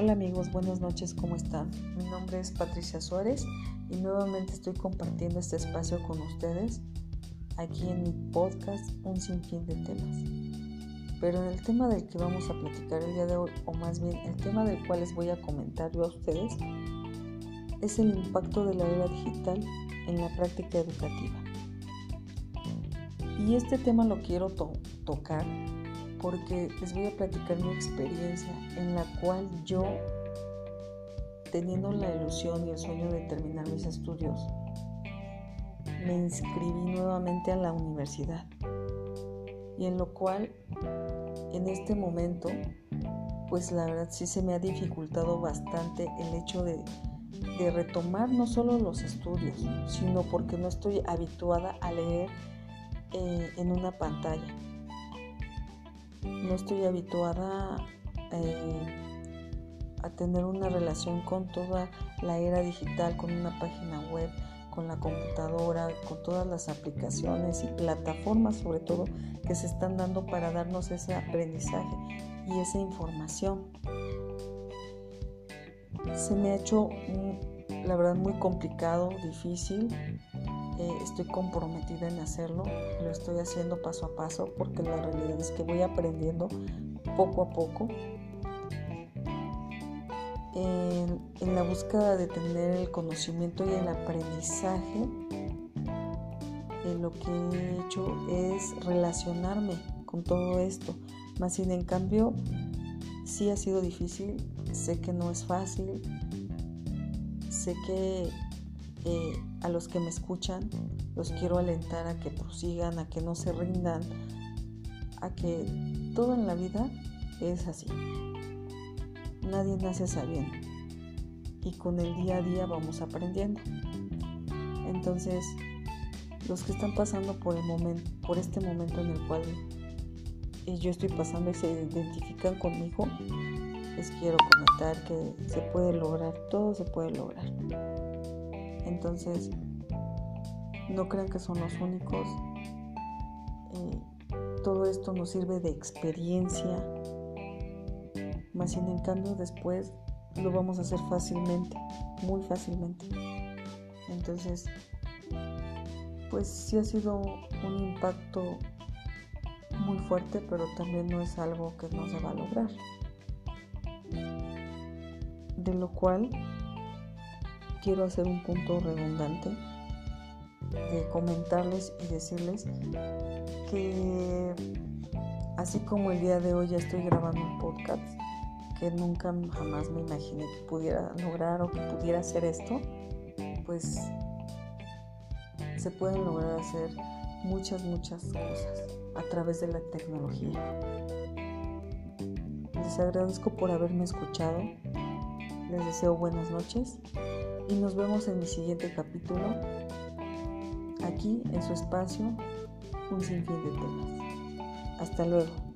Hola amigos, buenas noches, ¿cómo están? Mi nombre es Patricia Suárez y nuevamente estoy compartiendo este espacio con ustedes aquí en mi podcast Un sinfín de temas. Pero el tema del que vamos a platicar el día de hoy, o más bien el tema del cual les voy a comentar yo a ustedes, es el impacto de la era digital en la práctica educativa. Y este tema lo quiero tocar porque les voy a platicar mi experiencia en la cual yo, teniendo la ilusión y el sueño de terminar mis estudios, me inscribí nuevamente a la universidad. Y en lo cual, en este momento, pues la verdad sí se me ha dificultado bastante el hecho de, retomar no solo los estudios, sino porque no estoy habituada a leer eh, en una pantalla no estoy habituada eh, a tener una relación con toda la era digital, con una página web, con la computadora, con todas las aplicaciones y plataformas sobre todo que se están dando para darnos ese aprendizaje y esa información. Se me ha hecho, la verdad, muy complicado, difícil eh, estoy comprometida en hacerlo, lo estoy haciendo paso a paso porque la realidad es que voy aprendiendo poco a poco. En, la búsqueda de tener el conocimiento y el aprendizaje, eh, lo que he hecho es relacionarme con todo esto. Más sin en cambio, sí ha sido difícil, sé que no es fácil, sé que eh, a los que me escuchan los quiero alentar a que prosigan, a que no se rindan, a que todo en la vida es así. Nadie nace sabiendo y con el día a día vamos aprendiendo. Entonces, los que están pasando por el momento, por este momento en el cual yo estoy pasando y se identifican conmigo, les quiero comentar que se puede lograr, todo se puede lograr. Entonces, no crean que son los únicos. Eh, todo esto nos sirve de experiencia. Más sin en cambio después lo vamos a hacer fácilmente, muy fácilmente. Entonces, pues sí ha sido un impacto muy fuerte, pero también no es algo que no se va a lograr. De lo cual quiero hacer un punto redundante de comentarles y decirles que así como el día de hoy ya estoy grabando un podcast que nunca jamás me imaginé que pudiera lograr o que pudiera hacer esto, pues se pueden lograr hacer muchas, muchas cosas a través de la tecnología. Les agradezco por haberme escuchado. Les deseo buenas noches y nos vemos en mi siguiente capítulo, aquí en su espacio, un sinfín de temas. Hasta luego.